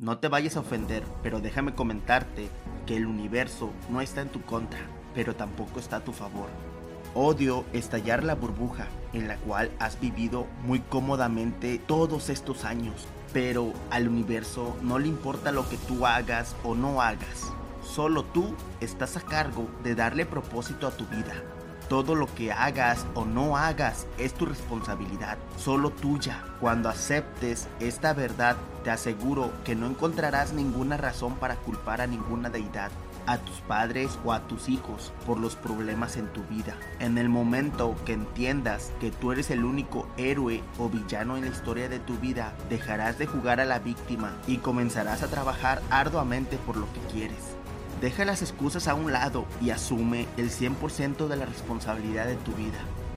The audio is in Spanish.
No te vayas a ofender, pero déjame comentarte que el universo no está en tu contra, pero tampoco está a tu favor. Odio estallar la burbuja en la cual has vivido muy cómodamente todos estos años, pero al universo no le importa lo que tú hagas o no hagas. Solo tú estás a cargo de darle propósito a tu vida. Todo lo que hagas o no hagas es tu responsabilidad, solo tuya. Cuando aceptes esta verdad, te aseguro que no encontrarás ninguna razón para culpar a ninguna deidad a tus padres o a tus hijos por los problemas en tu vida. En el momento que entiendas que tú eres el único héroe o villano en la historia de tu vida, dejarás de jugar a la víctima y comenzarás a trabajar arduamente por lo que quieres. Deja las excusas a un lado y asume el 100% de la responsabilidad de tu vida.